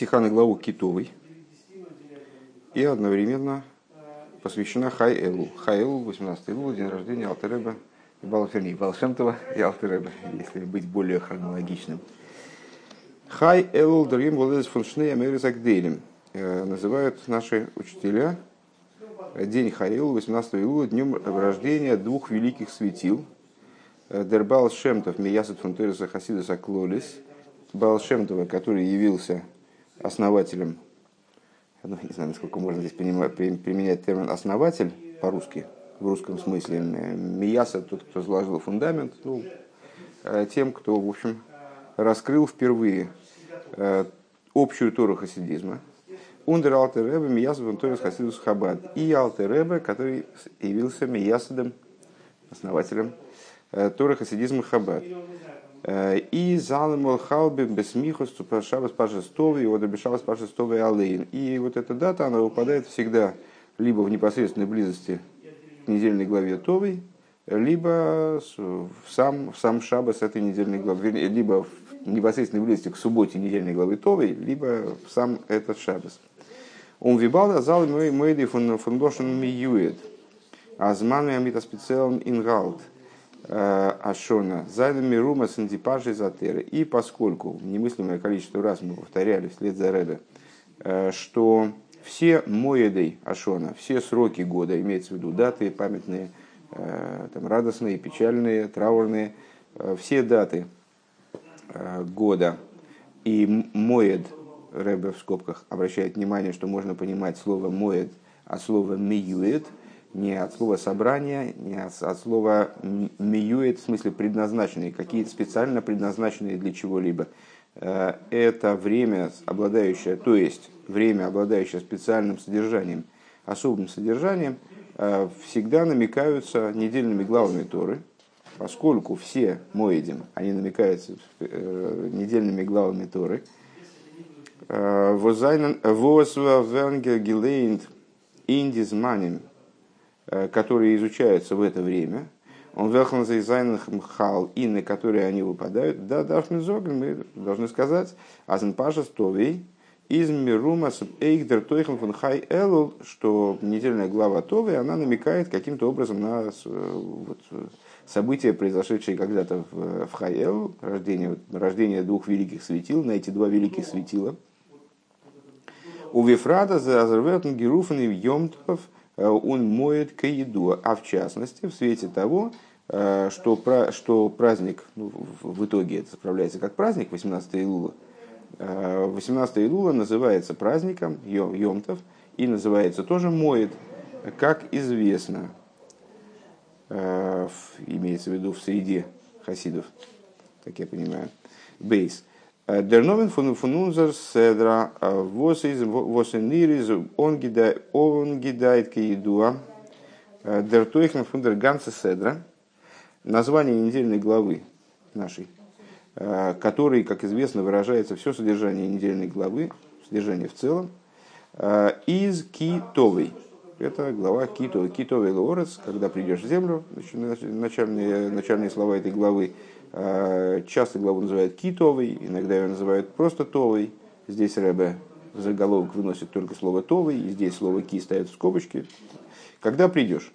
стиха на главу Китовой и одновременно посвящена Хай Элу. Хай Элу, 18 Элу, день рождения Алтереба и Балферни, Балшемтова и Алтереба, если быть более хронологичным. Хай Элу, дорогим Владес фон Шней Америзагдейлем. Называют наши учителя день Хай Элу, 18 Элу, днем рождения двух великих светил. Дербал Шемтов, Миясад фон Тереса Хасидаса Клолис, Балшемтова, который явился основателем ну, не знаю, насколько можно здесь понимать, применять термин «основатель» по-русски, в русском смысле. Мияса, тот, кто заложил фундамент, ну, э, тем, кто, в общем, раскрыл впервые э, общую Тору хасидизма. Ундер Алтеребе Мияса Вантовис Хасидус Хабад. И Алтеребе, который явился Миясадом, основателем э, Торы хасидизма Хабад. И залымал халби бесмихус шабас пашестовый, и одобешалас пашестовый алейн. И вот эта дата, она выпадает всегда либо в непосредственной близости к недельной главе Товой, либо в сам, в сам шабас этой недельной главы, либо в непосредственной близости к субботе недельной главы Товой, либо в сам этот шабас. Он вибалда зал мой фон фондошен миюет. Азман амита специален ингалт. Э, Ашона, Зайна Мирума Сандипажи Затеры. И поскольку немыслимое количество раз мы повторяли вслед за Ребе, э, что все моедой Ашона, все сроки года, имеется в виду даты памятные, э, там, радостные, печальные, траурные, все даты года и моед, Ребе в скобках обращает внимание, что можно понимать слово моед, а слово миюет – не от слова собрания, не от, от слова миюет, в смысле предназначенные, какие-то специально предназначенные для чего-либо. Э, это время, обладающее, то есть время, обладающее специальным содержанием, особым содержанием, э, всегда намекаются недельными главами Торы, поскольку все моедим, они намекаются э, недельными главами Торы. Возайнен гилейнд индизманим Э, которые изучаются в это время, он велхан за мхал, и на которые они выпадают, да, дашны зогль, мы должны сказать, азен паша стовей, из мирума эйгдер тойхен фон хай элул, что недельная глава Товы, она намекает каким-то образом на э, вот, события, произошедшие когда-то в, в Хайэл, рождение, рождение двух великих светил, на эти два великих светила. У Вифрада за Азерветн Геруфен и Йомтов – он моет к еду, а в частности в свете того, э, что, что праздник, ну, в итоге это справляется как праздник, 18 Илула, 18 Илула называется праздником Йомтов и называется тоже моет, как известно, э, имеется в виду в среде хасидов, как я понимаю, бейс. Von unser Седра, is, ongedait кеедуа, der Тойхен von der ganze Седра, название недельной главы нашей, который, как известно, выражается все содержание недельной главы, содержание в целом, из китовой. Это глава китовой. Китовый лорец, когда придешь в землю, начальные, начальные слова этой главы, Э, часто главу называют китовой, иногда ее называют просто товой. Здесь Рэбе заголовок выносит только слово товый, и здесь слово ки ставят в скобочки. Когда придешь,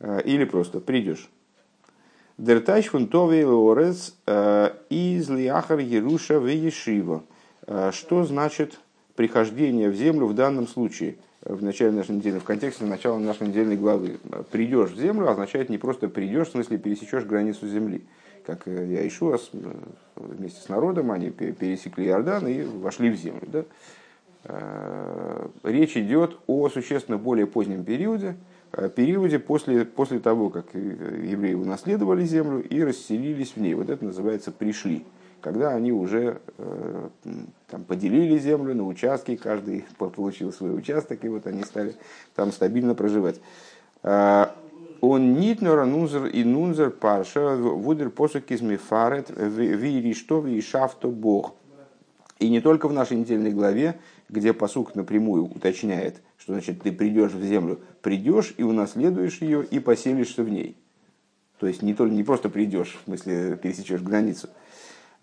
э, или просто придешь. Дертач фун товей лорец э, из лиахар Еруша в Ешива. Что значит прихождение в землю в данном случае? В начале нашей недели, в контексте начала нашей недельной главы. Придешь в землю означает не просто придешь, в смысле пересечешь границу земли. Как я ищу вместе с народом, они пересекли Иордан и вошли в землю. Да? Э, речь идет о существенно более позднем периоде, э, периоде после, после того, как евреи унаследовали землю и расселились в ней. Вот это называется «пришли» когда они уже э, там, поделили землю на участки, каждый получил свой участок, и вот они стали там стабильно проживать. А, он нитнора нунзер и нунзер парша вудер посук из мифарет вири что ви шафто бог. И не только в нашей недельной главе, где посук напрямую уточняет, что значит ты придешь в землю, придешь и унаследуешь ее и поселишься в ней. То есть не, только, не просто придешь, в смысле пересечешь границу,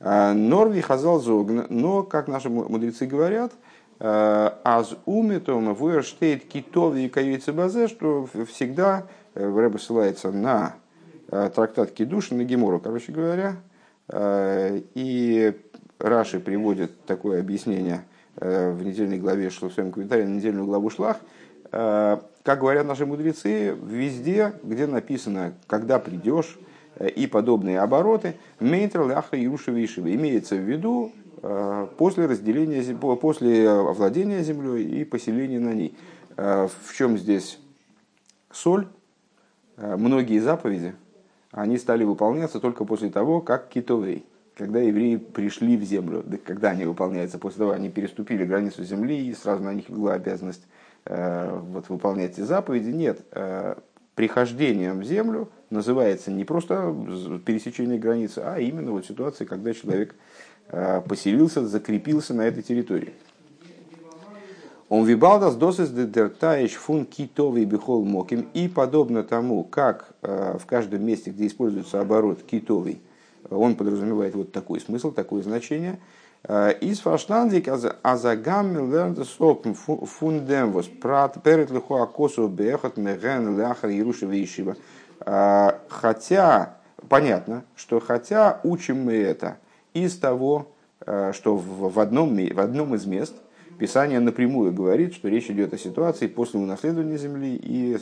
Норви хазал зогн, но, как наши мудрецы говорят, аз уметом вуэрштейт китови и каюйцы базе, что всегда Рэба ссылается на трактат Кидуш, на Гемору, короче говоря, и Раши приводит такое объяснение в недельной главе, что в своем комментарии на недельную главу Шлах, как говорят наши мудрецы, везде, где написано, когда придешь, и подобные обороты, мейтрал ахра Ируша Вишева, имеется в виду после разделения, после владения землей и поселения на ней. В чем здесь соль? Многие заповеди, они стали выполняться только после того, как китовей, когда евреи пришли в землю. Да когда они выполняются? После того, они переступили границу земли, и сразу на них легла обязанность э, вот, выполнять эти заповеди. Нет, э, прихождением в землю называется не просто пересечение границы, а именно вот ситуация, когда человек э, поселился, закрепился на этой территории. Он вибалдас досыс дертаиш фун китовый бихол моким. И подобно тому, как э, в каждом месте, где используется оборот китовый, он подразумевает вот такой смысл, такое значение. Э, из фаштандик азагам лернтесоп фундемвос прат перед лихо акосу бехот меген ляхар Вишива. Э, хотя, понятно, что хотя учим мы это из того, что в одном, в одном из мест – Писание напрямую говорит, что речь идет о ситуации после унаследования земли и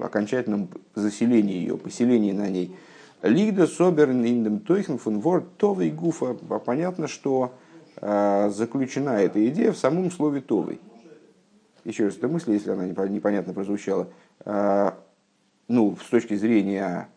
окончательном заселении ее, поселении на ней. Лигда соберн индем тойхен фун ворд товый гуфа. Понятно, что заключена эта идея в самом слове товый. Еще раз, эта мысль, если она непонятно прозвучала, ну, с точки зрения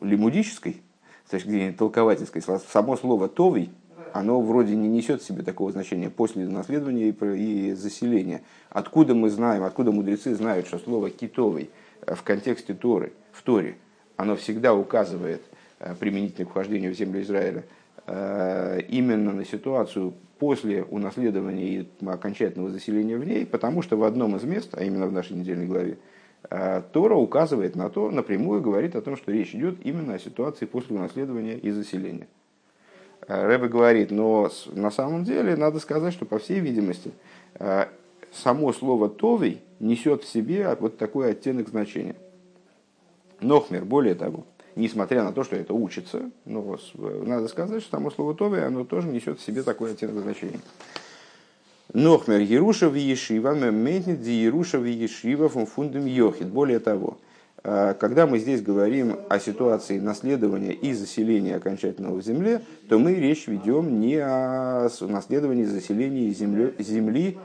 лимудической, с точки зрения толковательской, само слово «товый» оно вроде не несет в себе такого значения после наследования и заселения. Откуда мы знаем, откуда мудрецы знают, что слово «китовый» в контексте Торы, в Торе, оно всегда указывает э, применительно к вхождению в землю Израиля э, именно на ситуацию после унаследования и окончательного заселения в ней, потому что в одном из мест, а именно в нашей недельной главе, э, Тора указывает на то, напрямую говорит о том, что речь идет именно о ситуации после унаследования и заселения. Рэбе говорит, но на самом деле надо сказать, что по всей видимости э, само слово «товый» несет в себе вот такой оттенок значения. Нохмер, более того, несмотря на то, что это учится, но надо сказать, что само слово «товый» оно тоже несет в себе такой оттенок значения. Нохмер Еруша в Ешива, мементнит Еруша в Ешива фундам Йохид. Более того, а, когда мы здесь говорим о ситуации наследования и заселения окончательного в земле, то мы речь ведем не о наследовании заселении земли, земли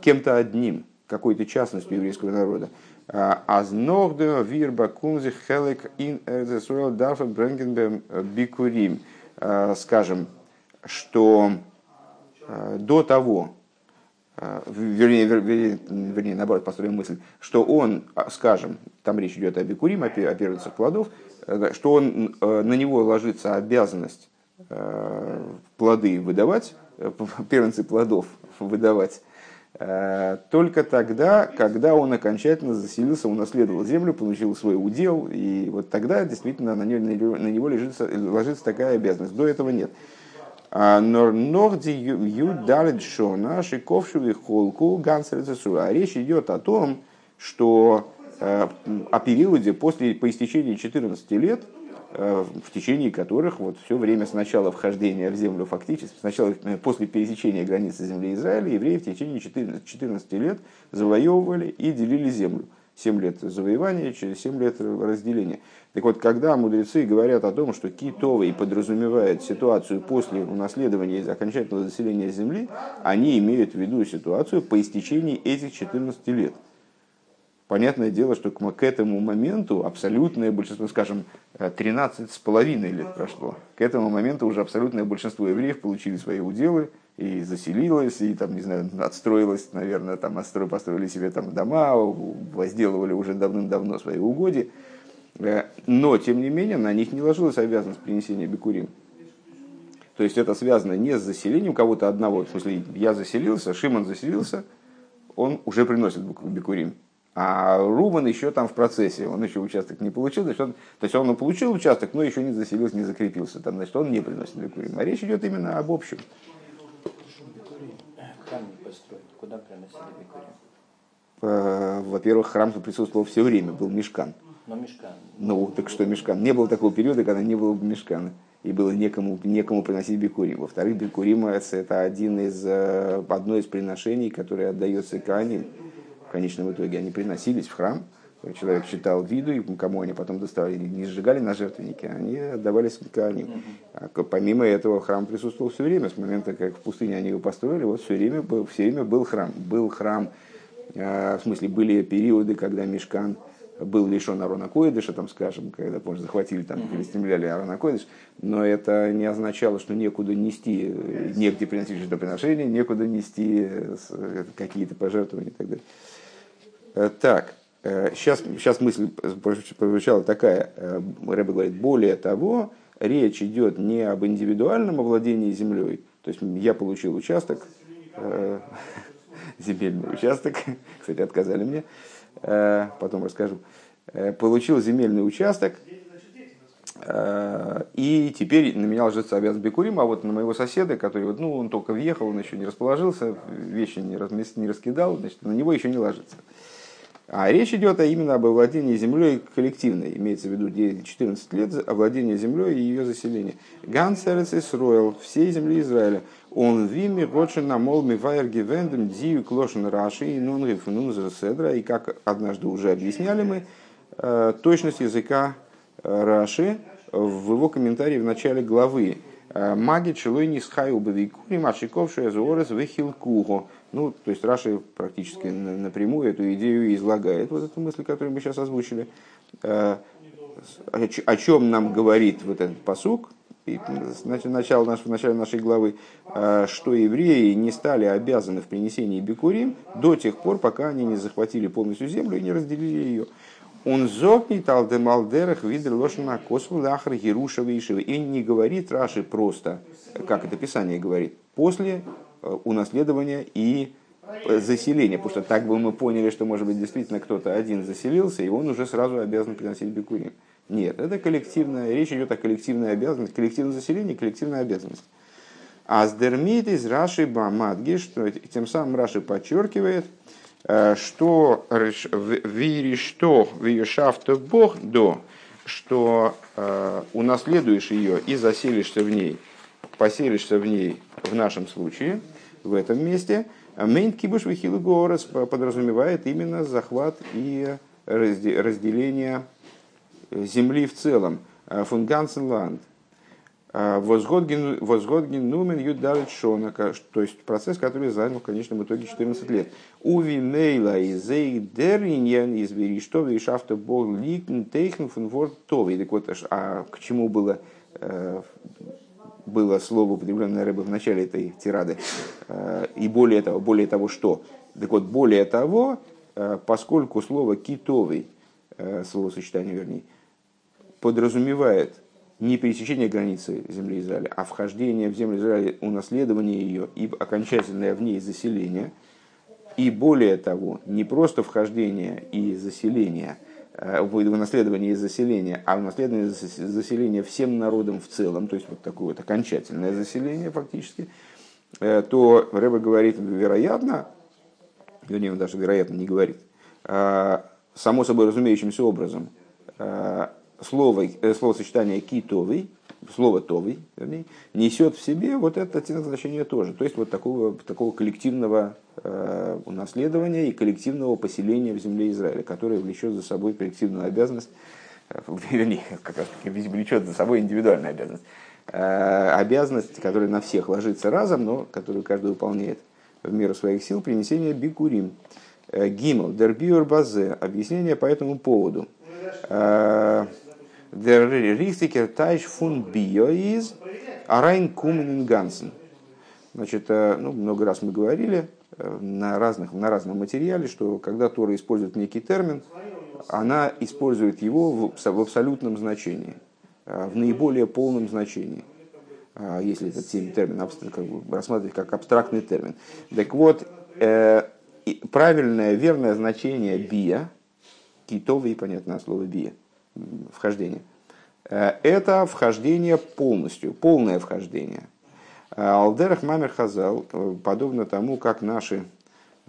кем-то одним, какой-то частностью еврейского народа. Азногде вирба кунзи хелек ин эрзесуэл дарфа бренгенбем бикурим. А, скажем, что а, до того, а, вернее, вернее, вернее, наоборот, построим мысль, что он, а, скажем, там речь идет о бикурим, о первенцах плодов, э, что он, э, на него ложится обязанность э, плоды выдавать, первенцы плодов выдавать, только тогда, когда он окончательно заселился, унаследовал землю, получил свой удел, и вот тогда действительно на него, на него ложится, ложится такая обязанность. До этого нет. Норди ю далит шона шиковшевый холку гансерцесу. А речь идет о том, что э, о периоде после, по истечении 14 лет, э, в течение которых вот все время с начала вхождения в землю фактически, сначала э, после пересечения границы земли Израиля, евреи в течение 14 лет завоевывали и делили землю. 7 лет завоевания, через 7 лет разделения. Так вот, когда мудрецы говорят о том, что китовый подразумевает ситуацию после унаследования и окончательного заселения земли, они имеют в виду ситуацию по истечении этих 14 лет. Понятное дело, что к этому моменту абсолютное большинство, скажем, 13 с половиной лет прошло. К этому моменту уже абсолютное большинство евреев получили свои уделы, и заселилась, и там, не знаю, отстроилась, наверное, там отстро, построили себе там дома, возделывали уже давным-давно свои угодья. Э, но, тем не менее, на них не ложилась обязанность принесения бикурим. То есть это связано не с заселением кого-то одного. В смысле, я заселился, Шимон заселился, он уже приносит бикурим. А Рубан еще там в процессе, он еще участок не получил, значит, он, то есть он получил участок, но еще не заселился, не закрепился, там, значит, он не приносит бикурим. А речь идет именно об общем. Э, Во-первых, храм присутствовал все время, был мешкан. Но мешкан. Ну, так что мешкан? Не было такого периода, когда не было мешкана. И было некому, некому приносить бикурим. Во-вторых, бикурим это один из, э, одно из приношений, которое отдается Кааним. В конечном итоге они приносились в храм. Человек читал виду, и кому они потом доставали, не сжигали на жертвеннике, они отдавались Кааним. А помимо этого храм присутствовал все время. С момента, как в пустыне они его построили, вот все время был, все время был храм. Был храм, э, в смысле, были периоды, когда мешкан был лишен Арона Койдыша, там, скажем, когда, помню, захватили, там, перестремляли Арона Койдыш, но это не означало, что некуда нести, э, негде приносить жертвоприношения, некуда нести э, э, какие-то пожертвования и так далее. Так, сейчас, сейчас мысль прозвучала такая, Рэбе говорит, более того, речь идет не об индивидуальном овладении землей, то есть я получил участок, земельный участок, кстати, отказали мне, потом расскажу, Э, получил земельный участок, э, и теперь на меня ложится обязанность Бекурим, а вот на моего соседа, который вот, ну, он только въехал, он еще не расположился, вещи не, размес- не раскидал, значит, на него еще не ложится. А речь идет а именно об овладении землей коллективной, имеется в виду де- 14 лет овладения землей и ее заселения. Гансерец Исроил, всей земли Израиля. Он вими на мол мивайр гивендем дию клошен раши и нун рифнун седра. И как однажды уже объясняли мы, э, точность языка э, Раши в его комментарии в начале главы. Э, Маги челой не схаю бавикури машиковшая зуорес вихилкуго. Ну, то есть Раши практически на- напрямую эту идею излагает, вот эту мысль, которую мы сейчас озвучили. О чем нам говорит вот этот посук, и, начало наш, в начале нашей главы, э, что евреи не стали обязаны в принесении бикурим до тех пор, пока они не захватили полностью землю и не разделили ее. Он зокнит алдемалдерах видер лошана косву лахар Еруша Вишева. И не говорит Раши просто, как это Писание говорит, после э, унаследования и э, заселения. Потому что так бы мы поняли, что, может быть, действительно кто-то один заселился, и он уже сразу обязан приносить бикурим. Нет, это коллективная, речь идет о коллективной обязанности, коллективное заселение, коллективная обязанность. А с из Раши Бамадги, что тем самым Раши подчеркивает, э, что вери что виешафта Бог до, что э, унаследуешь ее и заселишься в ней, поселишься в ней в нашем случае, в этом месте, мейн кибуш вихилу подразумевает именно захват и разде- разделение земли в целом, фунгансенланд. Возгодген нумен юдалит шона, то есть процесс, который занял в конечном итоге 14 лет. Уви мейла и зей дериньян из что и шафта бог ликн тейхн фун ворд тови. Так вот, а к чему было э, было слово, употребленное рыбой в начале этой тирады. Э, И более того, более того, что? Так вот, более того, э, поскольку слово китовый, э, словосочетание вернее, подразумевает не пересечение границы земли Израиля, а вхождение в землю Израиля, унаследование ее и окончательное в ней заселение. И более того, не просто вхождение и заселение, э, унаследование и заселение, а унаследование и зас- заселение всем народом в целом, то есть вот такое вот окончательное заселение фактически, э, то Рэба говорит, вероятно, вернее, он даже вероятно не говорит, э, само собой разумеющимся образом, э, слово, э, словосочетание китовый, слово товый, вернее, несет в себе вот это оттенок значения тоже. То есть вот такого, такого коллективного э, унаследования и коллективного поселения в земле Израиля, которое влечет за собой коллективную обязанность, э, вернее, как раз таки влечет за собой индивидуальную обязанность. Э, обязанность, которая на всех ложится разом, но которую каждый выполняет в меру своих сил, принесение бикурим. Э, Гимл, дербиор базе, объяснение по этому поводу. Der von Bio ist rein kommen Ganzen. Значит, э, ну, много раз мы говорили э, на, разных, на разном материале, что когда Тора использует некий термин, она использует его в, в абсолютном значении, э, в наиболее полном значении, А если этот термин как бы рассматривать как абстрактный термин. Так вот, э, правильное, верное значение бия, китовый, понятное слово бия, вхождение, это вхождение полностью, полное вхождение. Алдерах Мамер Хазал, подобно тому, как наши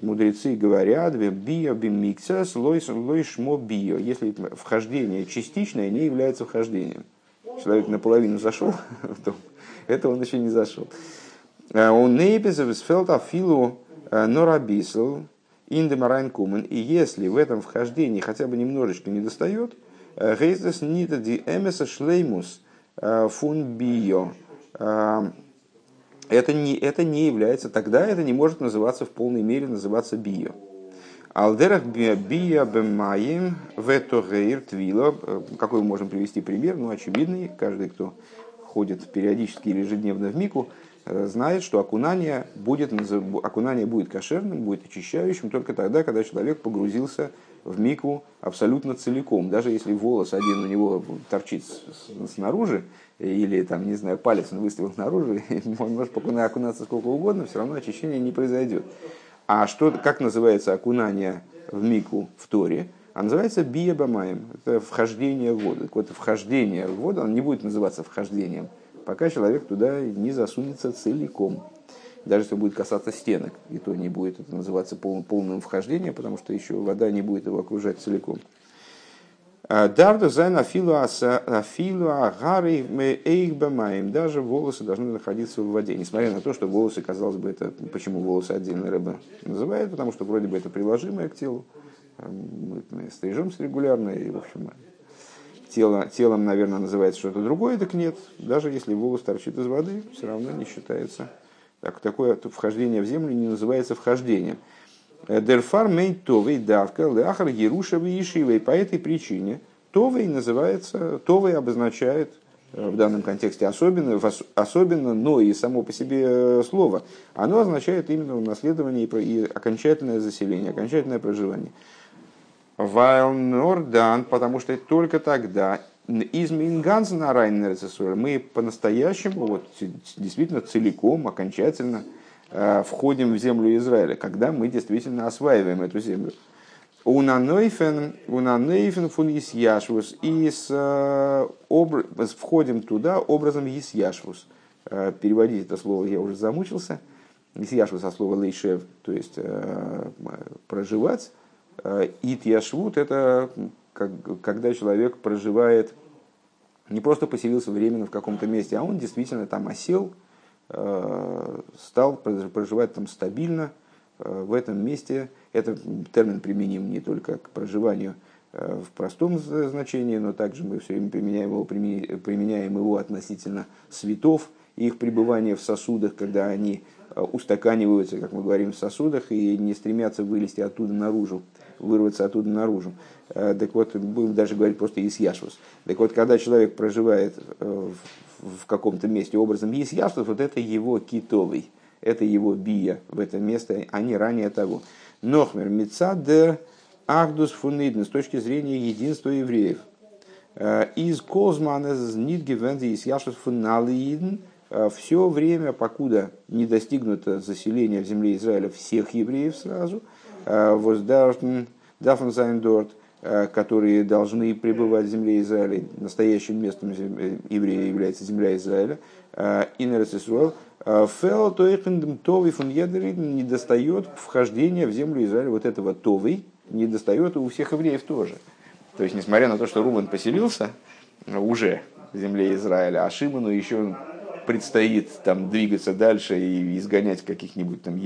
мудрецы говорят, био бимикса лойш мо био, если вхождение частичное не является вхождением. Человек наполовину зашел, то это он еще не зашел. Он нейпезовисфелд афилу норабисл индемарайн кумен. И если в этом вхождении хотя бы немножечко не достает, гейзес нита ди эмеса шлеймус фун био это не, это не является, тогда это не может называться в полной мере называться био. Алдерах био бемаим ветогейр твила. Какой мы можем привести пример? Ну, очевидный. Каждый, кто ходит периодически или ежедневно в мику, э, знает, что окунание будет, окунание будет кошерным, будет очищающим только тогда, когда человек погрузился в мику абсолютно целиком. Даже если волос один у него торчит снаружи, или там, не знаю, палец он выставил снаружи, он может окунаться сколько угодно, все равно очищение не произойдет. А что, как называется окунание в мику в Торе? А называется биебамаем. Это вхождение в воду. Так вот, вхождение в воду, оно не будет называться вхождением, пока человек туда не засунется целиком. Даже если будет касаться стенок, и то не будет это называться полным, полным вхождением, потому что еще вода не будет его окружать целиком. А, Давда зайн афилу агары эйхбамаем. Даже волосы должны находиться в воде. Несмотря на то, что волосы, казалось бы, это почему волосы отдельно рыба называют, потому что вроде бы это приложимое к телу. Мы стрижемся регулярно, и, в общем, тело, телом, наверное, называется что-то другое, так нет. Даже если волос торчит из воды, все равно не считается. Так, такое вхождение в землю не называется вхождением. Дерфар мей товей давка ляхар Ерушевой Ишивой. По этой причине товей называется, товей обозначает э, в данном контексте особенно, особенно, но и само по себе э, слово, оно означает именно унаследование и окончательное заселение, окончательное проживание. Вайл Нордан, потому что только тогда из Минганс на мы по-настоящему, вот, действительно целиком, окончательно Э, входим в землю Израиля, когда мы действительно осваиваем эту землю. Унанойфен, унанойфен фун Исьяшвус. И с, э, обр... входим туда образом Исьяшвус. Э, переводить это слово я уже замучился. Исьяшвус от слова лейшев, то есть проживать. Ит яшвут это когда человек проживает, не просто поселился временно в каком-то месте, а он действительно там осел, Э, стал проживать там стабильно э, в этом месте. Это термин применим не только к проживанию э, в простом значении, но также мы все время применяем его, применяем его относительно светов, их пребывания в сосудах, когда они устаканиваются, как мы говорим, в сосудах и не стремятся вылезти оттуда наружу, вырваться оттуда наружу. Так вот, будем даже говорить просто из яшвус. Так вот, когда человек проживает в каком-то месте образом есть яшвус, вот это его китовый, это его бия в это место, а не ранее того. Нохмер мецадер ахдус фуниден с точки зрения единства евреев. Э, из Козмана нидгивензи из яшвус фуналииден э, все время, покуда не достигнуто заселение в земле Израиля всех евреев сразу, э, воздафн Э, которые должны пребывать в земле Израиля. Настоящим местом еврея является земля Израиля. Э, Инерес Исруэл. Э, Фел Тойхендем Тови фун не достает вхождения в землю Израиля вот этого Тови, не достает у всех евреев тоже. То есть, несмотря на то, что Рубан поселился уже в земле Израиля, а Шиману еще предстоит там двигаться дальше и изгонять каких-нибудь там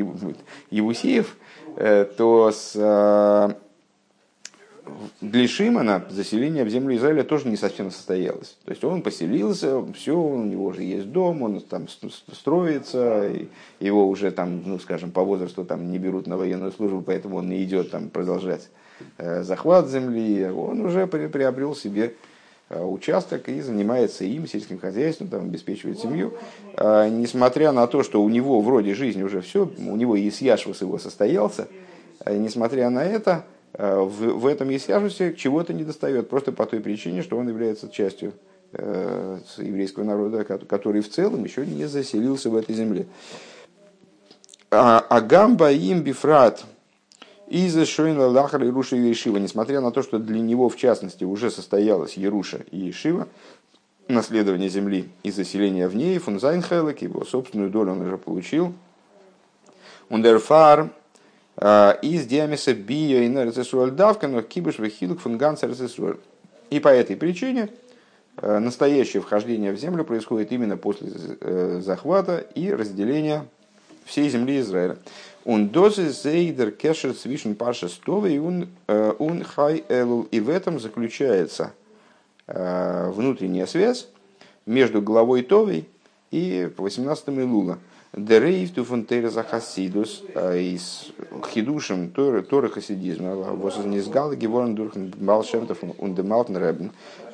Евусеев, то с для Шимана заселение в землю Израиля тоже не совсем состоялось. То есть он поселился, все, у него уже есть дом, он там строится, его уже там, ну скажем, по возрасту там не берут на военную службу, поэтому он не идет там продолжать э, захват земли, он уже приобрел себе э, участок и занимается им, сельским хозяйством, там, обеспечивает семью. А, несмотря на то, что у него вроде жизнь уже все, у него и Яшвус его состоялся, а несмотря на это, Э, в, в этом Исяжусе чего-то не достает, просто по той причине, что он является частью э, еврейского народа, который в целом еще не заселился в этой земле. А, Агамба им бифрат из Шойна Лахар и Руша и Ешива, несмотря на то, что для него, в частности, уже состоялась Еруша и Ешива, наследование земли и заселение в ней, фунзайнхелек, его собственную долю он уже получил. Ундерфар из диамеса био и давка, но кибыш вехилк фунганс И по этой причине э, настоящее вхождение в землю происходит именно после э, захвата и разделения всей земли Израиля. Он дозы зейдер кешер свишен паша стовы и он э, хай элул. И в этом заключается внутренняя связь между главой Товой и 18 Илула. Дерейв туфунтейра захасидус из хидушем Торы хасидизма, вознизгал геворн дурхан Балшемтов ундемалтен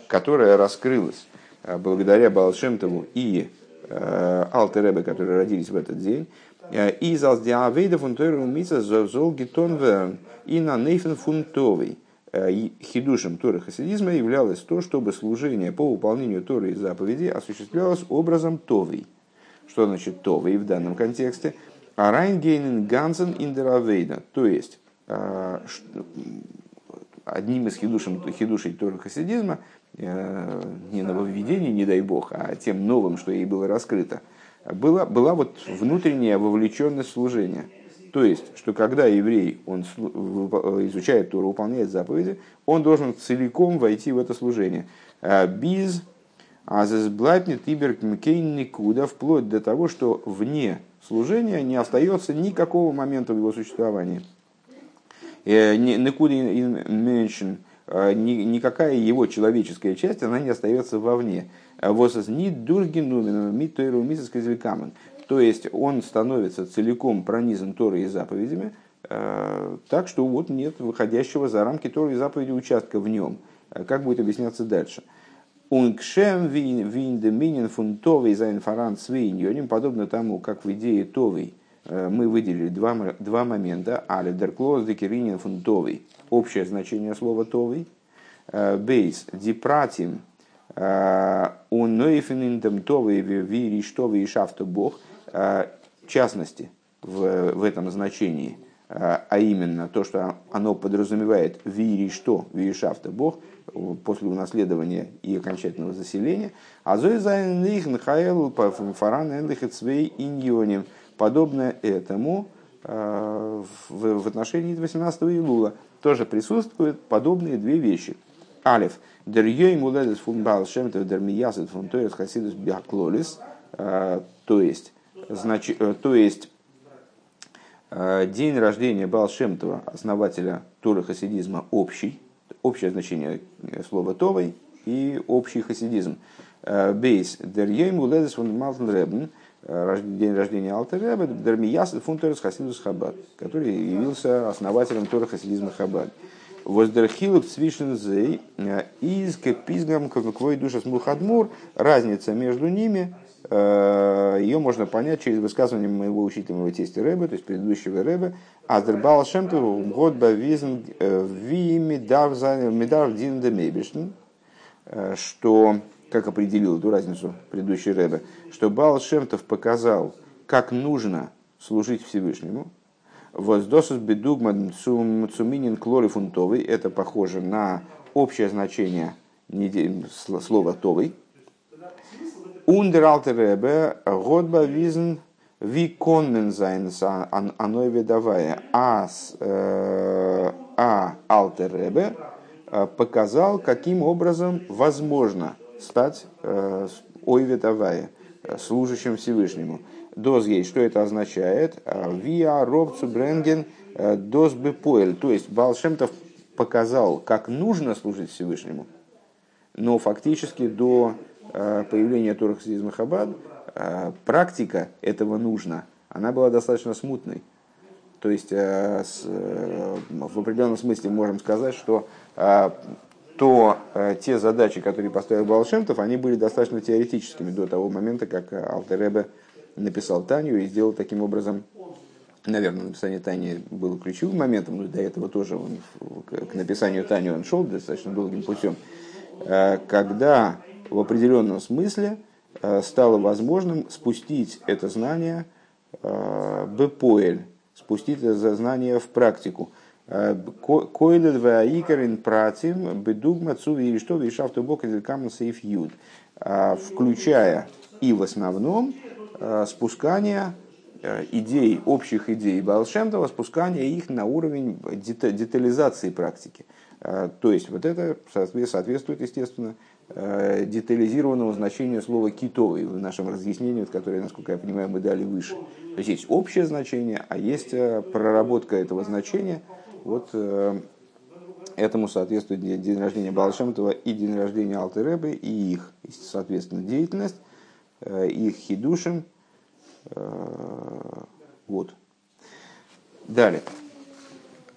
которая раскрылась благодаря Балшемтову и Алтеребе, которые родились в этот день, из Алдиавейда фунтойра умица зол гитон и на нейфен фунтовый. Хидушем Торы хасидизма являлось то, чтобы служение по выполнению Торы и заповедей осуществлялось образом Товой – что значит Товый в данном контексте? Арайнгейнен Гансен Индеравейда. То есть, а, одним из хидушей, хидушей Торы хасидизма, э, не нововведение, не дай бог, а тем новым, что ей было раскрыто, была, была вот внутренняя вовлеченность служения. То есть, что когда еврей он изучает Тору, выполняет заповеди, он должен целиком войти в это служение. А без а зазблатнет иберг мкейн никуда, вплоть до того, что вне служения не остается никакого момента в его существовании. Э, никуда э, никакая его человеческая часть, она не остается вовне. Ни То есть он становится целиком пронизан Торой и заповедями, э, так что вот нет выходящего за рамки Торы и заповеди участка в нем. Как будет объясняться дальше? Унгшем вин деминин фун товый за инфарант свиньоним, подобно тому, как в идее товый э, мы выделили два, два момента. Але дерклоз декеринин фун. Общее значение слова товый. Э, бейс дипратим э, унойфениндем товый вири штовый и шафто бог. В частности, в, в этом значении, а именно то, что оно подразумевает вири что, вири шафто бог – после унаследования и окончательного заселения. А. Подобное этому э, в отношении 18 Илула тоже присутствуют подобные две вещи. Алиф. Дерьей муледес фунбал шемтов дермиясет фунтоес хасидус биаклолис. Э, то есть, значит, э, то есть день рождения Балшемтова, основателя Туры хасидизма, общий, общее значение слова «товой» и общий хасидизм. Э, бейс дер йойму ледес фон малтен ребен, э, день рождения Алтер Ребе, дер мияс фунтерс хасидус хабад, который явился основателем Тора хасидизма хабад. Воздерхилук цвишензей э, из кепизгам какой душа смухадмур, разница между ними, ее можно понять через высказывание моего учителя, моего тестя Рэбе, то есть предыдущего Рэбе, Аздербал Шемту год бавизн ви медар дин де что, как определил эту разницу предыдущий Рэбе, что Бал Шемтов показал, как нужно служить Всевышнему, Воздосус бедугман цуминин клорифунтовый, это похоже на общее значение слова товый. Ундер Алтеребе, Годба Визн, Ви коннен sein оно видовая. А, э, а Алтеребе э, показал, каким образом возможно стать э, ойветовая, служащим Всевышнему. Доз есть, что это означает? Виа робцу бренген доз бепоэль. То есть Балшемтов показал, как нужно служить Всевышнему, но фактически до появления Торахсидизма Хабад Э, практика этого нужно, она была достаточно смутной. То есть э, э, в определенном смысле можем сказать, что то те задачи, которые поставил Балшемтов, они были достаточно теоретическими до того момента, как Алтеребе написал Таню и сделал таким образом, наверное, написание Тани было ключевым моментом, но до этого тоже он, к написанию Тани он шел достаточно долгим путем, когда в определенном смысле Э, стало возможным спустить это знание э, бепоэль, спустить это знание в практику. Койлед ваикарин пратим бедугма цуви или что вишав бок камн сейф юд. Включая и в основном спускание идей, общих идей Балшемтова, спускание их на уровень детализации практики. То есть вот это соответствует, естественно, детализированному значению слова китовый в нашем разъяснении, которое, насколько я понимаю, мы дали выше. То есть есть общее значение, а есть проработка этого значения – вот э, этому соответствует день рождения Балашемтова и день рождения Алтеребы, и их, соответственно, деятельность, э, их хидушим. Э, вот. Далее.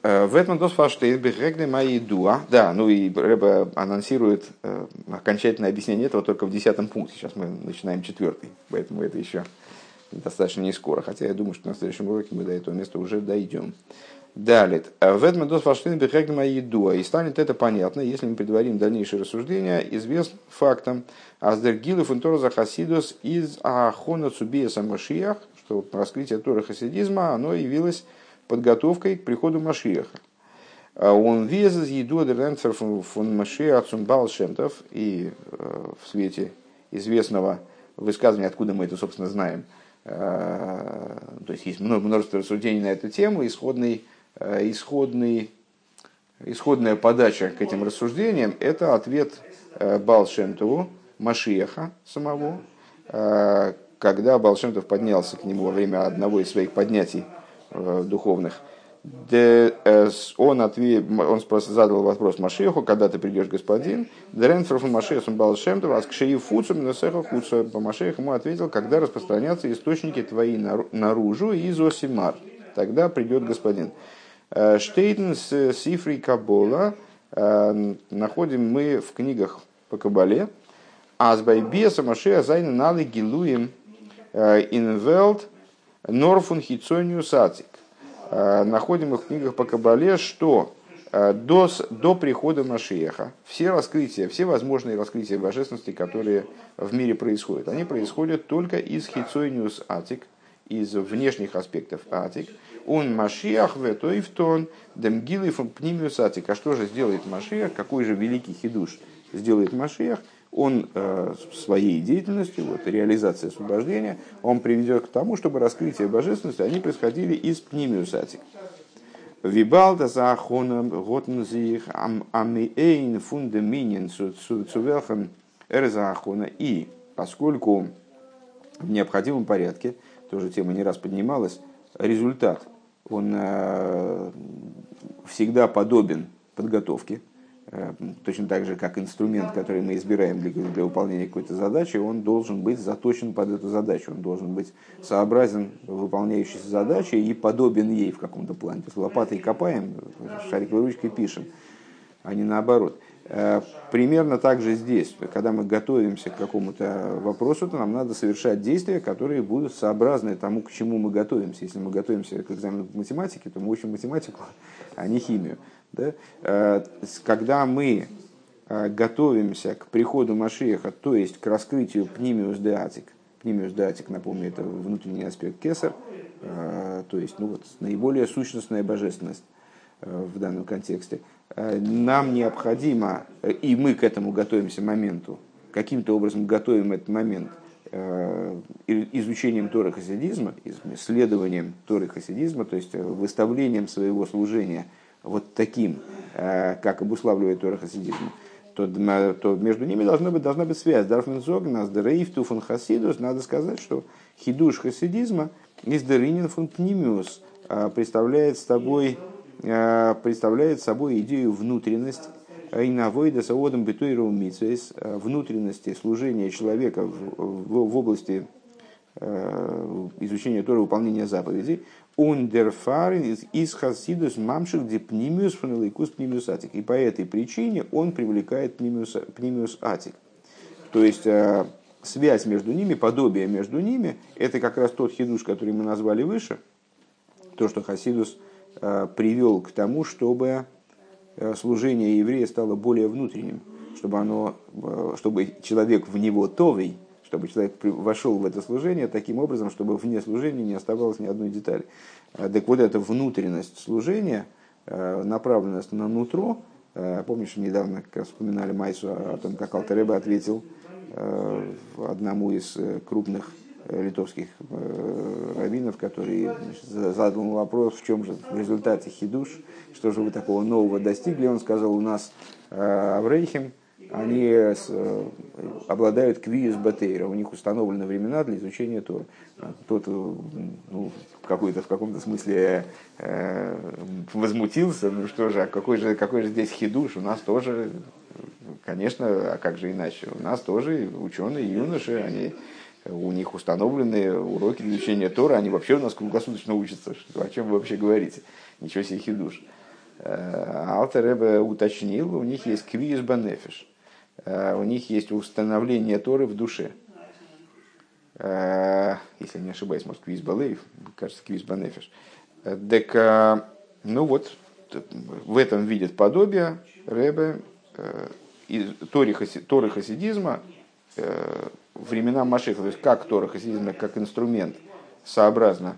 В этом дос фаштейт бехегне мои дуа. Да, ну и Рэба анонсирует окончательное объяснение этого только в десятом пункте. Сейчас мы начинаем четвертый, поэтому это еще достаточно не скоро. Хотя я думаю, что на следующем уроке мы до этого места уже дойдем. Далит. В этом дос фашлин бехегма едуа. И станет это понятно, если мы предварим дальнейшее рассуждение, известным фактом. Аздергилы фунтора за хасидос из ахона цубия самашиях, что раскрытие Тора хасидизма, оно явилось подготовкой к приходу Машиаха. Он вез из еду деренцер фон Машиах цумбал шемтов, и э, в свете известного высказывания, откуда мы это, собственно, знаем, э, то есть есть множество рассуждений на эту тему, исходный исходный, исходная подача к этим рассуждениям – это ответ э, Балшемтову, Машиеха самого, э, когда Балшемтов поднялся к нему во время одного из своих поднятий духовных, он, ответ, он задал вопрос Машеху, когда ты придешь, господин? Деренфер фон Машехом Балшемтов, а с кшеи фуцем на хуца по Машеху ему ответил, когда распространятся источники твои наружу из Осимар, тогда придет господин. Э, Штейтен с Сифрей Кабола э, находим мы в книгах по Кабале. Азбайбеса Машея Зайна Налы Гилуем э, Инвелд Норфун Хитсониус Ацик. Находим их в книгах по Кабале, что до, до прихода Машиеха все раскрытия, все возможные раскрытия божественности, которые в мире происходят, они происходят только из Хитсониус Атик, из внешних аспектов Атик – он Машиах в это и в тон, демгилы пнимиусатик. А что же сделает Машиах? Какой же великий хидуш сделает Машиах? Он э, своей деятельностью, вот, реализация освобождения, он приведет к тому, чтобы раскрытие божественности, они происходили из пнимиусатик. Вибалда за ахоном готнзих амиэйн фундаминин цувелхан эрзахона. И поскольку в необходимом порядке, тоже тема не раз поднималась, результат он э, всегда подобен подготовке, э, точно так же, как инструмент, который мы избираем для, для выполнения какой-то задачи, он должен быть заточен под эту задачу, он должен быть сообразен выполняющейся задаче и подобен ей в каком-то плане. То есть лопатой копаем, шариковой ручкой пишем, а не наоборот. Э, примерно так же здесь, когда мы готовимся к какому-то вопросу, то нам надо совершать действия, которые будут сообразны тому, к чему мы готовимся. Если мы готовимся к экзамену по математике, то мы учим математику, а не химию. Да? Э, когда мы э, готовимся к приходу Машиеха, то есть к раскрытию пнимиус деатик, пнимиус деатик, напомню, это внутренний аспект кесар, то есть ну, вот, наиболее сущностная божественность в данном контексте – нам необходимо, э, и мы к этому готовимся моменту, каким-то образом готовим этот момент э, изучением Торы хасидизма, исследованием Торы хасидизма, то есть выставлением своего служения вот таким, как обуславливает Тора хасидизма, то, то между ними должна быть, должна быть связь. Дарфмен нас дерейфту фон хасидус, надо сказать, что хидуш хасидизма из деринин фон пнимиус представляет с тобой Э, представляет собой идею внутренность Инавойда Саодом Бетуиру Митсвейс, э, внутренности служения человека в, в, в области э, изучения Тора, выполнения заповедей, Ундерфарин из Хасидус Мамших Депнимиус Фанелайкус Пнимиус Атик. И по этой причине он привлекает Пнимиус, пнимиус Атик. То есть связь между ними, подобие между ними, это как раз тот хидуш, который мы назвали выше, то, что Хасидус Э, привел к тому, чтобы э, служение еврея стало более внутренним, чтобы, оно, э, чтобы человек в него товый, чтобы человек вошел в это служение таким образом, чтобы вне служения не оставалось ни одной детали. Так вот, эта внутренность служения, направленность на нутро. Помнишь, недавно как раз вспоминали Майсу о том, как Алтареба ответил одному из крупных литовских раввинов, который значит, задал вопрос, в чем же в результате хидуш, что же вы такого нового достигли. Он сказал, у нас Аврейхим – они э, обладают квиз батейра, у них установлены времена для изучения Тора. Тот э, ну, какой-то в каком-то смысле э, возмутился, ну что же, а какой же, какой же здесь хидуш, у нас тоже, конечно, а как же иначе, у нас тоже ученые, юноши, они у них установлены уроки для изучения Тора, они вообще у нас круглосуточно учатся. Что, о чем вы вообще говорите? Ничего себе хидуш. Алтер уточнил, у них есть квиз банефиш. Э, у них есть установление Торы в душе. Э, если не ошибаюсь, может, Квиз Балеев, кажется, Квиз Банефиш. Э, так, ну вот, в этом видит подобие Торы, Торы хасидизма времена Машеха, то есть как Тора хасидизма как инструмент сообразно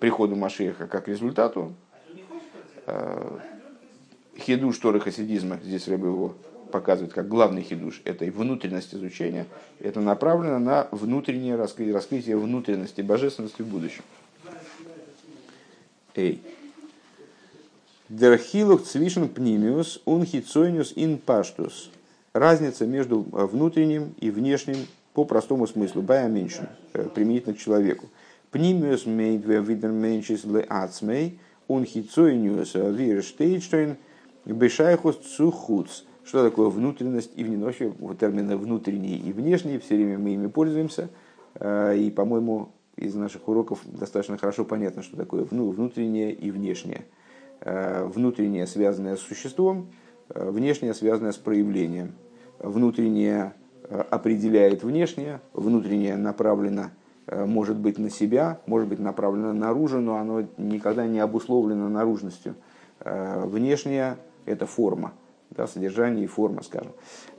приходу Машеха как результату. Хидуш Торы хасидизма, здесь Ребе его показывает как главный хидуш этой внутренность изучения, это направлено на внутреннее раскрытие, раскрытие внутренности божественности в будущем. Эй. Дерхилух цвишен пнимиус ун хицойнюс ин паштус. Разница между внутренним и внешним по простому смыслу, бая меньшин, э, применительно к человеку. Пнимиус мейд виден меньшис ле ацмей, ун хицойнюс вирштейчтойн, бешайхус цухуц. Что такое внутренность и вообще термины внутренний и внешний, все время мы ими пользуемся. Э, и, по-моему, из наших уроков достаточно хорошо понятно, что такое внутреннее и внешнее. Э, внутреннее, связанное с существом, внешнее, связанное с проявлением. Внутреннее определяет внешнее, внутреннее направлено может быть на себя, может быть направлено наружу, но оно никогда не обусловлено наружностью. Внешнее – это форма да, содержание и форма, скажем,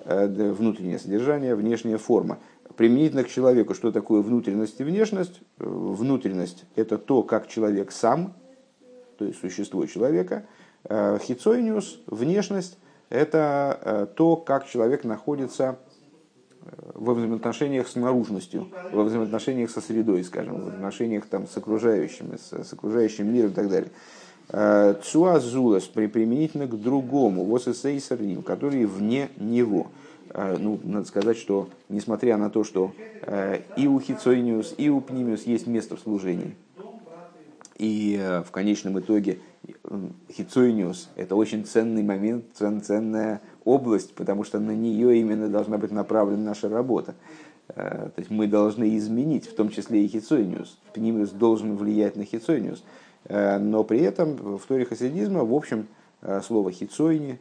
э, внутреннее содержание, внешняя форма. Применительно к человеку, что такое внутренность и внешность? Э, внутренность – это то, как человек сам, то есть существо человека. Э, хицойниус – внешность – это то, как человек находится во взаимоотношениях с наружностью, во взаимоотношениях со средой, скажем, в отношениях там, с окружающими, с, с окружающим миром и так далее. Цуазулас применительно к другому, восэсейсарим, который вне него. Э, ну, надо сказать, что несмотря на то, что э, и у Хицойниус, и у Пнимиус есть место в служении, и э, в конечном итоге Хицойниус – это очень ценный момент, ценная область, потому что на нее именно должна быть направлена наша работа. То есть мы должны изменить, в том числе и Хицойниус. Пнимиус должен влиять на Хицойниус. Э, но при этом в торе хасидизма, в общем, э, слово хицойни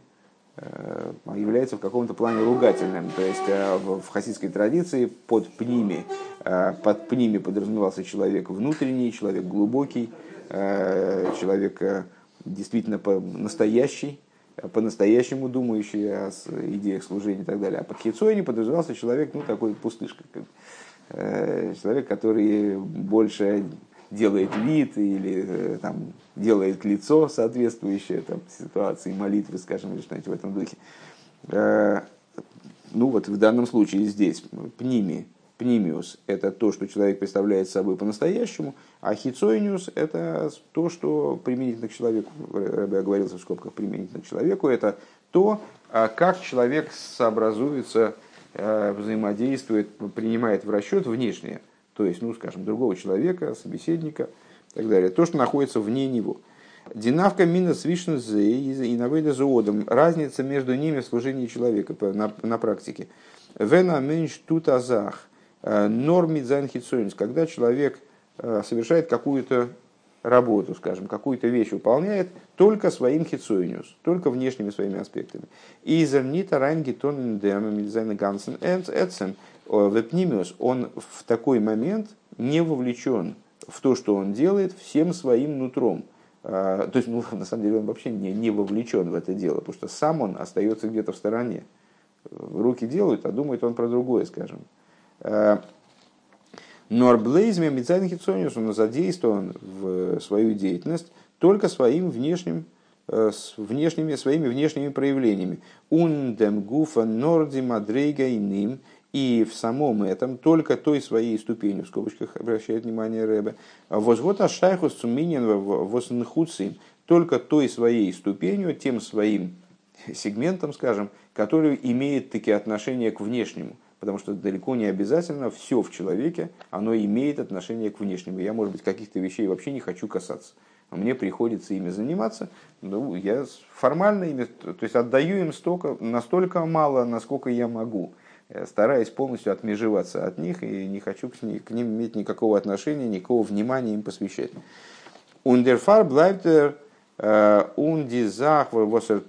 э, является в каком-то плане ругательным. То есть в хасидской традиции под пними, под пними подразумевался человек внутренний, человек глубокий, человек действительно настоящий, по-настоящему думающий о идеях служения и так далее. А под хицойни подразумевался человек, ну, такой пустышка. Человек, который больше делает вид или э, там, делает лицо соответствующее там, ситуации молитвы, скажем, или что-нибудь в этом духе. Э, ну вот в данном случае здесь пними, пнимиус – это то, что человек представляет собой по-настоящему, а хицойниус – это то, что применительно к человеку, я оговорился в скобках, применительно к человеку, это то, а как человек сообразуется, э, взаимодействует, принимает в расчет внешнее – то есть, ну, скажем, другого человека, собеседника и так далее, то, что находится вне него. Динавка мина свишн и навейда зоодом. Разница между ними в служении человека на, на практике. Вена менш тут азах. Э, Норми хитсойнс. Когда человек э, совершает какую-то работу, скажем, какую-то вещь выполняет только своим хитсойниус, только внешними своими аспектами. И зернита райнги тонен дэмэм гансен эцем Вепнимиус, он в такой момент не вовлечен в то, что он делает, всем своим нутром. А, то есть, ну, на самом деле, он вообще не, не вовлечен в это дело, потому что сам он остается где-то в стороне. Руки делают, а думает он про другое, скажем. А, Норблейзме Мицайн Хитсониус, он задействован в свою деятельность только своим внешним с внешними, своими внешними проявлениями. Ундем гуфа норди мадрейга и ним. И в самом этом только той своей ступенью, в скобочках обращает внимание Рэбе, возвод ашайхус цуминин воснхуцим, только той своей ступенью, тем своим сегментом, скажем, который имеет такие отношения к внешнему. Потому что далеко не обязательно все в человеке, оно имеет отношение к внешнему. Я, может быть, каких-то вещей вообще не хочу касаться. Мне приходится ими заниматься. Ну, я формально ими, то есть отдаю им столько, настолько мало, насколько я могу. Стараюсь полностью отмежеваться от них и не хочу к ним, к ним иметь никакого отношения, никакого внимания им посвящать. Ундерфар блайбтер Ундизах,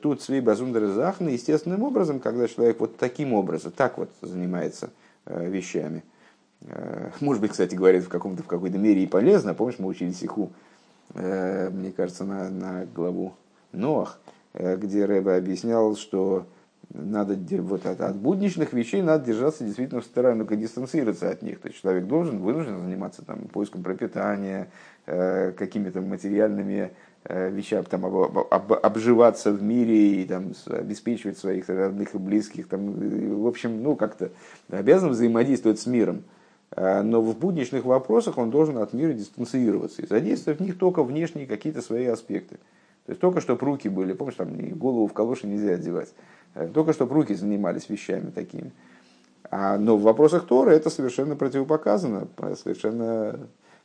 тут цви базундерзахны, естественным образом, когда человек вот таким образом, так вот занимается э, вещами. Э, может быть, кстати, говорит в, каком-то, в какой-то мере и полезно. Помнишь, мы учили сиху, э, мне кажется, на, на главу Ноах, где Рэба объяснял, что надо вот от, от будничных вещей надо держаться действительно в сторону, дистанцироваться от них. То есть человек должен, вынужден заниматься там, поиском пропитания, какими-то материальными Э, вещам, там, об, об, обживаться в мире и там, обеспечивать своих родных и близких. Там, в общем, ну, как-то обязан взаимодействовать с миром. Э, но в будничных вопросах он должен от мира дистанцироваться и задействовать в них только внешние какие-то свои аспекты. То есть только чтобы руки были, помнишь, там голову в калоши нельзя одевать. Э, только чтобы руки занимались вещами такими. А, но в вопросах Тора это совершенно противопоказано, совершенно,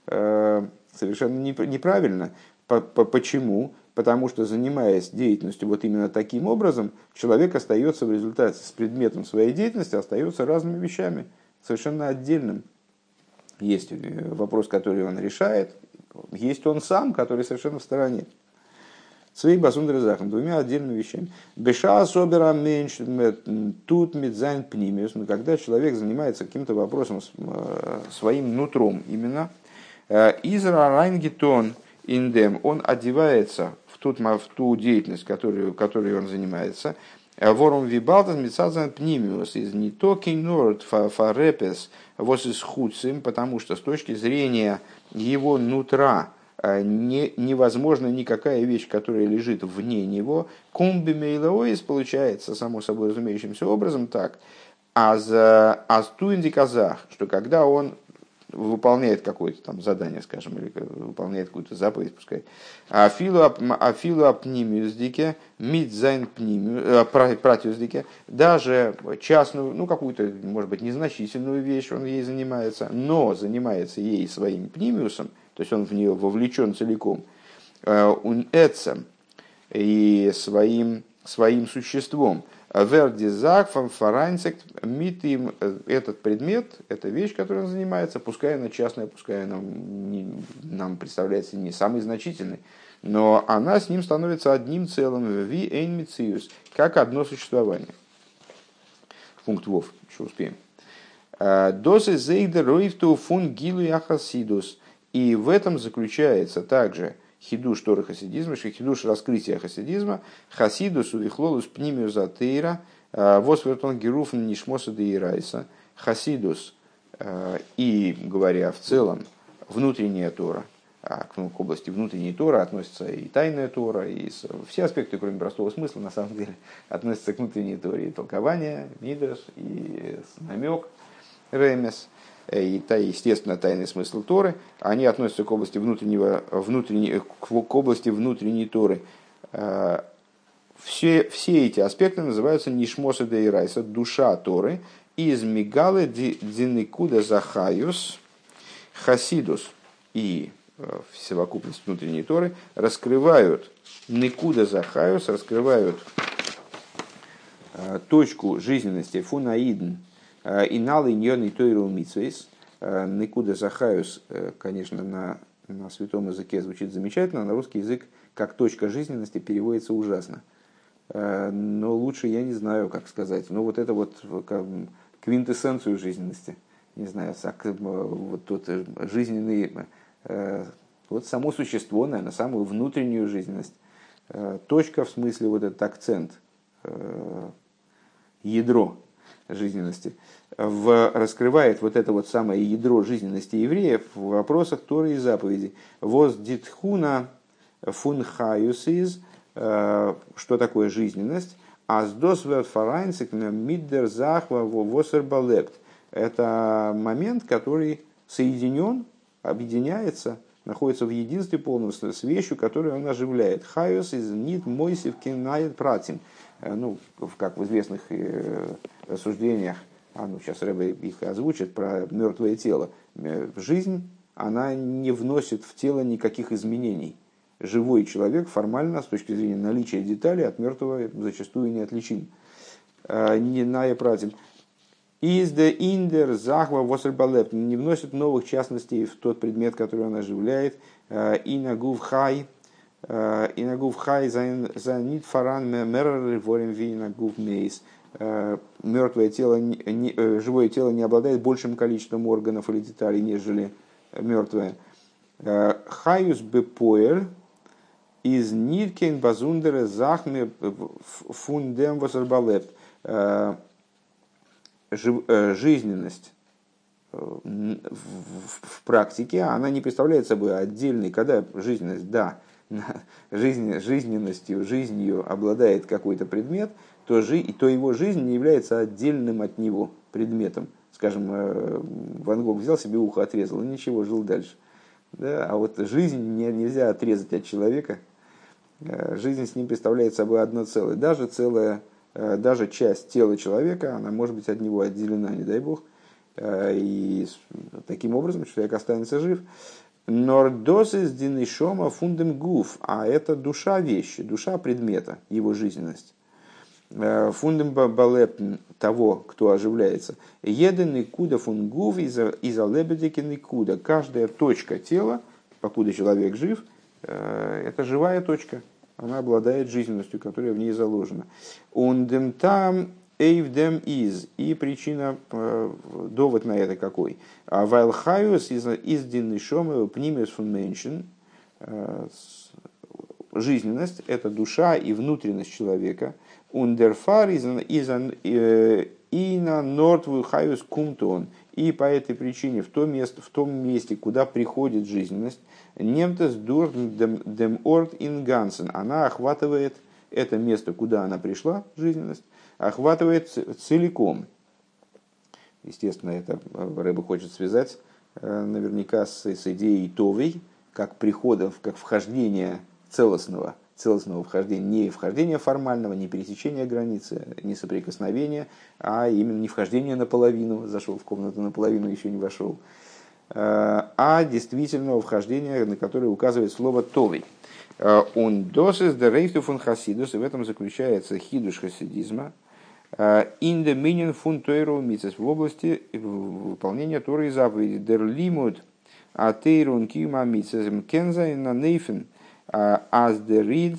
совершенно неправильно. Почему? Потому что, занимаясь деятельностью вот именно таким образом, человек остается в результате с предметом своей деятельности, остается разными вещами, совершенно отдельным. Есть э, вопрос, который он решает, есть он сам, который совершенно в стороне. Своих басундры захам, двумя отдельными вещами. Беша особера меньше тут медзайн пнимиус, когда человек занимается каким-то вопросом э, своим нутром именно, э, Изра райнгетон – индем, он одевается в, ту в ту деятельность, которую, которой он занимается. Ворум вибалтас мецазан пнимиус из не то кинорд фарепес вос из худцем, потому что с точки зрения его нутра э, не, невозможна никакая вещь, которая лежит вне него. Кумби мейлоис получается, само собой разумеющимся образом, так. А за астуинди казах, что когда он выполняет какое-то там задание, скажем, или выполняет какую-то заповедь, пускай. Афилу апнимиуздике, мидзайн пнимиус, пратиуздике, даже частную, ну какую-то, может быть, незначительную вещь он ей занимается, но занимается ей своим пнимиусом, то есть он в нее вовлечен целиком, он эцем и своим, своим существом – Вердизак, фарансек, митим, э, этот предмет, эта вещь, которой он занимается, пускай она частная, пускай она не, нам представляется не самой значительной, но она с ним становится одним целым, ви эйн как одно существование. Пункт ВОВ, еще успеем. «Э, Досы зейдер роифту фун гилу яхасидус. И в этом заключается также – хидуш Торы хасидизма, хидуш раскрытия хасидизма, хасидус увихлолус пнимию затейра, э, восвертон геруфн нишмоса деирайса, хасидус, э, и говоря в целом, внутренняя Тора, а ну, к области внутренней Тора относится и тайная Тора, и все аспекты, кроме простого смысла, на самом деле, относятся к внутренней Торе. И толкование, мидраш, и намек, ремес – Э, и, та, естественно, тайный смысл Торы, они относятся к области внутреннего, внутренней, к области внутренней Торы. Э, все, все эти аспекты называются Нишмоса де Ирайса, душа Торы, из Мигалы Дзинекуда Захаюс Хасидус и э, совокупность внутренней Торы раскрывают Никуда Захаюс, раскрывают точку жизненности Фунаидн, Иналы ньон и тойру митсвейс. Никуда захаюс, э, конечно, на, на святом языке звучит замечательно, на русский язык как точка жизненности переводится ужасно. Э, но лучше я не знаю, как сказать. Но вот это вот квинтэссенцию жизненности. Не знаю, э, вот тот жизненный, вот само существо, наверное, самую внутреннюю жизненность. Точка в смысле вот этот акцент, ядро жизненности, в, раскрывает вот это вот самое ядро жизненности евреев в вопросах Торы и заповедей. Воз дитхуна фун хаюсиз что такое жизненность. Аздос фарайнсик миддер захва восербалепт. Это момент, который соединен, объединяется, находится в единстве полном с вещью, которую он оживляет. Хайос из нит мойсив кинает пратим. Ну, как в известных рассуждениях, а ну сейчас Рэбе их озвучит, про мертвое тело. Жизнь, она не вносит в тело никаких изменений живой человек формально, с точки зрения наличия деталей, от мертвого зачастую не отличим. Э, не на пратим. Из де индер захва восербалеп не вносит новых частностей в тот предмет, который он оживляет. Э, и на гув хай, э, и на гув хай за нит фаран мерр ворим ви на гув мейс. Мертвое тело, живое тело не обладает большим количеством органов или деталей, нежели мертвое. Хаюс бепоэль, из Ниркен Базундера Захме Фундем Восарбалепт. Э, э, жизненность э, в практике, она не представляет собой отдельный, когда жизненность, да, жизненностью, жизнью обладает какой-то предмет, то, жи, то его жизнь не является отдельным от него предметом. Скажем, Ван Гог взял себе ухо, отрезал, и ничего, жил дальше. Да? А вот жизнь нельзя отрезать от человека, Э, жизнь с ним представляет собой одно целое. Даже целая, э, даже часть тела человека, она может быть от него отделена, не дай бог. Э, и таким образом человек останется жив. Нордозис динишома фундем гуф, а это душа вещи, душа предмета, его жизненность. Фундем балеп того, кто оживляется. Еден и куда фунгув из алебедекин и куда. Каждая точка тела, покуда человек жив – Э, это живая точка, она обладает жизненностью, которая в ней заложена. Ундем там эйвдем из. И причина, э, довод на это какой? А вайлхайус из диннишом пнимиус фун меншин. Э, жизненность – это душа и внутренность человека. Ундерфар и на нортву хайус кумтон. И по этой причине в том, месте, в том месте, куда приходит жизненность, немтес дур дем орт ингансен. Она охватывает это место, куда она пришла, жизненность, охватывает целиком. Естественно, это Рэба хочет связать э, наверняка с, с идеей Товой, как прихода, как вхождения целостного – целостного вхождения, не вхождения формального, не пересечения границы, не соприкосновения, а именно не вхождение наполовину, зашел в комнату наполовину, еще не вошел, э, а действительного вхождения, на которое указывает слово «товый». Э, он досис де рейхту фун хасидус, и в этом заключается хидуш хасидизма, in the minion фун тойру в области выполнения Торы и заповеди. Дер лимут атейрун кима митсес кенза на нейфен – Аз де рид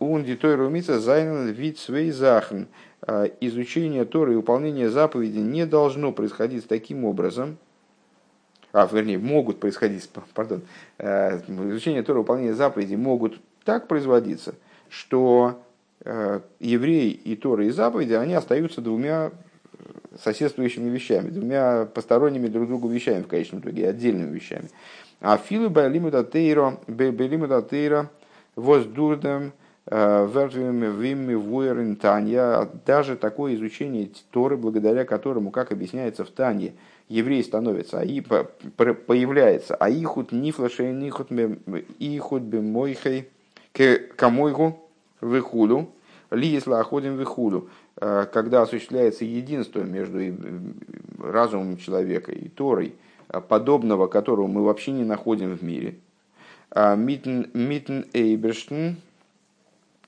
ун дитойру мица зайнен вид свей захн. Изучение Торы и выполнение заповедей не должно происходить таким образом, а, вернее, могут происходить, пардон, э, изучение Торы и выполнение заповедей могут так производиться, что э, евреи и Торы и заповеди, они остаются двумя соседствующими вещами, двумя посторонними друг другу вещами в конечном итоге, отдельными вещами. А байлимуда тейро, воздурдем, э, вертвими вимми вуэрин танья, даже такое изучение Торы, благодаря которому, как объясняется в Танье, еврей становится, а и появляется, а ихут нифлашей нихут ихут бемойхей камойгу выхуду, ли если охотим выхуду, э, когда осуществляется единство между разумом человека и Торой, подобного которого мы вообще не находим в мире. А Митн Эйберштен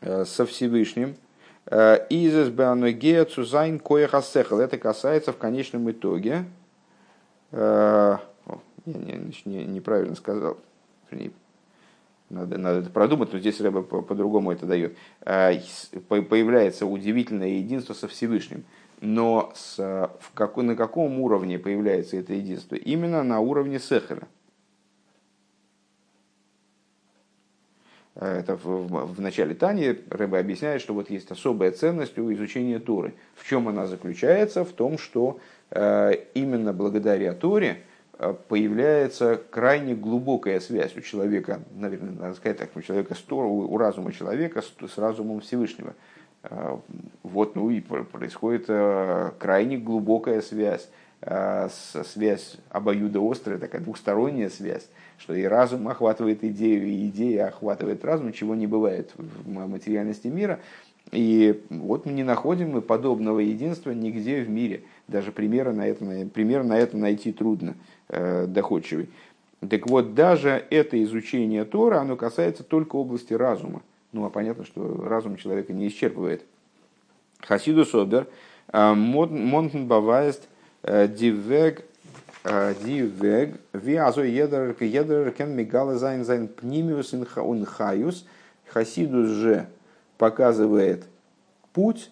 э, со Всевышним. Э, Изес Беаногея Цузайн Коехасехал. Это касается в конечном итоге. Я не, не, неправильно сказал. Надо, надо это продумать, но здесь Рэба по-другому это дает. Появляется удивительное единство со Всевышним но с, в какой, на каком уровне появляется это единство? Именно на уровне сехера. Это в, в начале Тани Рэбе объясняет, что вот есть особая ценность у изучения Торы. В чем она заключается? В том, что э, именно благодаря Торе э, появляется крайне глубокая связь у человека, наверное, надо сказать так, у человека, у разума человека с разумом Всевышнего. Э, вот, ну и происходит крайне глубокая связь, связь обоюдоострая, такая двухсторонняя связь, что и разум охватывает идею, и идея охватывает разум, чего не бывает в материальности мира. И вот мы не находим мы подобного единства нигде в мире. Даже примера на это, пример на это найти трудно, э, доходчивый. Так вот, даже это изучение Тора, оно касается только области разума. Ну, а понятно, что разум человека не исчерпывает. Хасиду Собер, э, Монтен Баваест, э, Дивег, э, Дивег, Ви Азо Едер, Едер, Кен Мигала Зайн Зайн Пнимиус Инхаюс, Хасидус же показывает путь,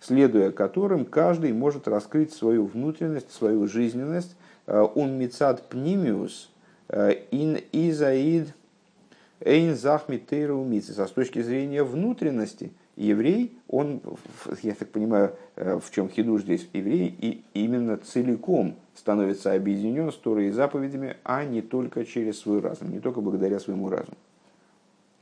следуя которым каждый может раскрыть свою внутренность, свою жизненность. Он мицад пнимиус ин изаид эйн захми С точки зрения внутренности, еврей, он, я так понимаю, э, в чем хидуш здесь, еврей и именно целиком становится объединен с Торой и заповедями, а не только через свой разум, не только благодаря своему разуму.